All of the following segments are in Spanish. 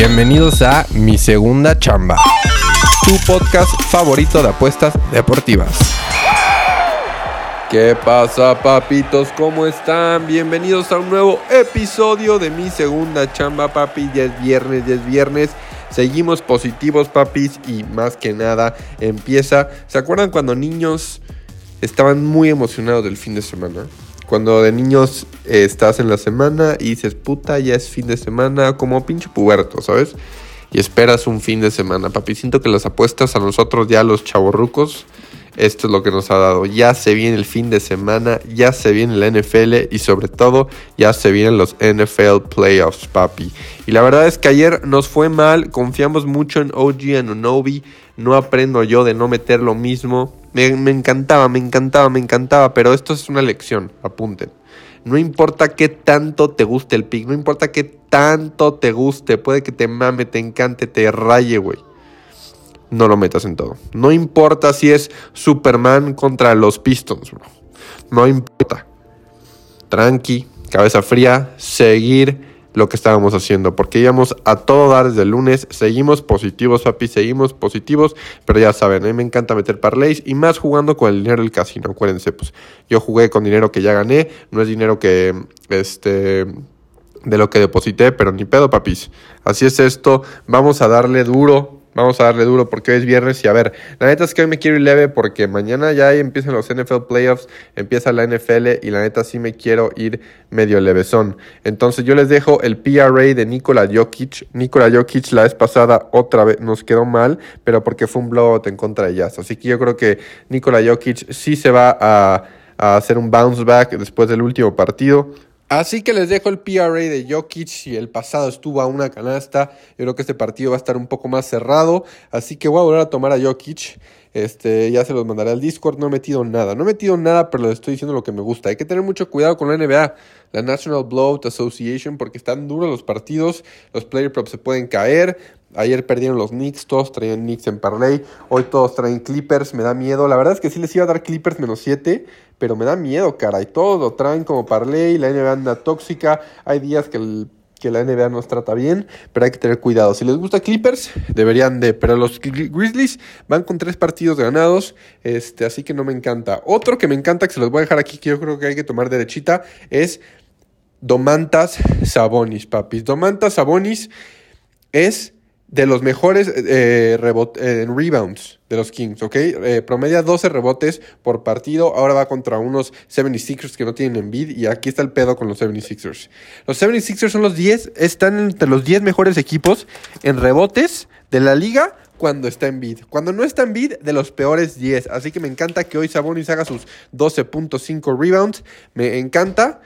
Bienvenidos a Mi Segunda Chamba, tu podcast favorito de apuestas deportivas. ¿Qué pasa, papitos? ¿Cómo están? Bienvenidos a un nuevo episodio de Mi Segunda Chamba, papi. Ya es viernes, ya es viernes. Seguimos positivos, papis, y más que nada empieza. ¿Se acuerdan cuando niños estaban muy emocionados del fin de semana? Cuando de niños eh, estás en la semana y dices, puta, ya es fin de semana, como pinche puberto, ¿sabes? Y esperas un fin de semana, papi. Siento que las apuestas a nosotros ya los chavorrucos, esto es lo que nos ha dado. Ya se viene el fin de semana, ya se viene la NFL y sobre todo ya se vienen los NFL Playoffs, papi. Y la verdad es que ayer nos fue mal, confiamos mucho en OG Anunobi, no aprendo yo de no meter lo mismo. Me, encantaba, me encantaba, me encantaba, pero esto es una lección, apunten. No importa qué tanto te guste el pick, no importa qué tanto te guste, puede que te mame, te encante, te raye, güey. No lo metas en todo. No importa si es Superman contra los Pistons, bro. No importa. Tranqui, cabeza fría, seguir lo que estábamos haciendo, porque íbamos a todo dar desde el lunes, seguimos positivos, papi, seguimos positivos, pero ya saben, a mí me encanta meter parlays y más jugando con el dinero del casino, acuérdense, pues yo jugué con dinero que ya gané, no es dinero que, este, de lo que deposité, pero ni pedo, papis, así es esto, vamos a darle duro, Vamos a darle duro porque hoy es viernes y a ver, la neta es que hoy me quiero ir leve porque mañana ya empiezan los NFL Playoffs, empieza la NFL y la neta sí me quiero ir medio levesón. Entonces yo les dejo el PRA de Nikola Jokic. Nikola Jokic la vez pasada otra vez nos quedó mal, pero porque fue un blowout en contra de Jazz. Así que yo creo que Nikola Jokic sí se va a, a hacer un bounce back después del último partido. Así que les dejo el PRA de Jokic. Si el pasado estuvo a una canasta, yo creo que este partido va a estar un poco más cerrado. Así que voy a volver a tomar a Jokic. Este, ya se los mandaré al Discord. No he metido nada. No he metido nada, pero les estoy diciendo lo que me gusta. Hay que tener mucho cuidado con la NBA, la National Blowout Association, porque están duros los partidos. Los player props se pueden caer. Ayer perdieron los Knicks, todos traían Knicks en parlay. Hoy todos traen Clippers, me da miedo. La verdad es que sí les iba a dar Clippers menos 7, pero me da miedo, cara. Y todos lo traen como parlay. La NBA anda tóxica. Hay días que, que la NBA nos trata bien, pero hay que tener cuidado. Si les gusta Clippers, deberían de. Pero los Grizzlies van con tres partidos ganados, este, así que no me encanta. Otro que me encanta, que se los voy a dejar aquí, que yo creo que hay que tomar derechita, es Domantas Sabonis, papis. Domantas Sabonis es de los mejores eh, eh, rebounds de los Kings, ¿ok? Eh, promedia 12 rebotes por partido. Ahora va contra unos 76ers que no tienen Envid. Y aquí está el pedo con los 76ers. Los 76ers son los 10, están entre los 10 mejores equipos en rebotes de la liga cuando está en bid. Cuando no está en bid, de los peores 10. Así que me encanta que hoy Sabonis haga sus 12.5 rebounds. Me encanta.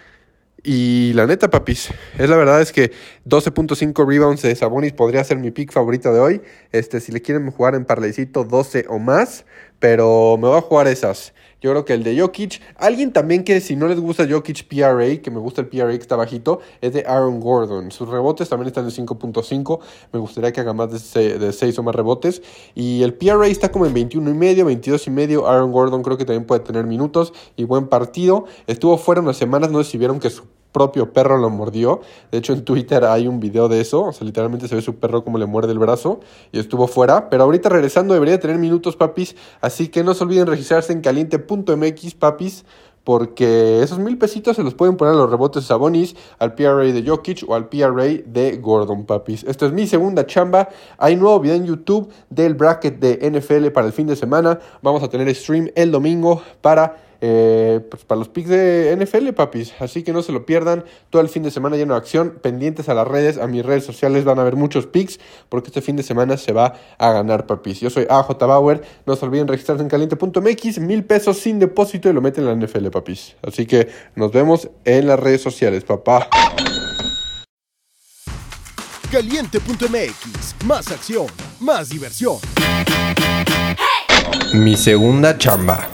Y la neta, papis, es la verdad es que 12.5 rebounds de Sabonis podría ser mi pick favorito de hoy. Este, si le quieren jugar en parlaycito 12 o más, pero me voy a jugar esas. Yo creo que el de Jokic, alguien también que si no les gusta Jokic PRA, que me gusta el PRA que está bajito, es de Aaron Gordon. Sus rebotes también están de 5.5. Me gustaría que haga más de 6 o más rebotes. Y el PRA está como en 21 y medio, 22 y medio. Aaron Gordon creo que también puede tener minutos y buen partido. Estuvo fuera unas semanas, no sé si vieron que su propio perro lo mordió. De hecho, en Twitter hay un video de eso. O sea, literalmente se ve su perro como le muerde el brazo y estuvo fuera. Pero ahorita regresando debería tener minutos, papis. Así que no se olviden registrarse en caliente.mx, papis. Porque esos mil pesitos se los pueden poner a los rebotes de Sabonis, al PRA de Jokic o al PRA de Gordon, papis. Esto es mi segunda chamba. Hay nuevo video en YouTube del bracket de NFL para el fin de semana. Vamos a tener stream el domingo para eh, pues para los picks de NFL, papis. Así que no se lo pierdan. Todo el fin de semana lleno de acción. Pendientes a las redes, a mis redes sociales van a haber muchos picks. Porque este fin de semana se va a ganar, papis. Yo soy AJ Bauer. No se olviden registrarse en caliente.mx. Mil pesos sin depósito y lo meten en la NFL, papis. Así que nos vemos en las redes sociales, papá. Caliente.mx, más acción, más diversión. Mi segunda chamba.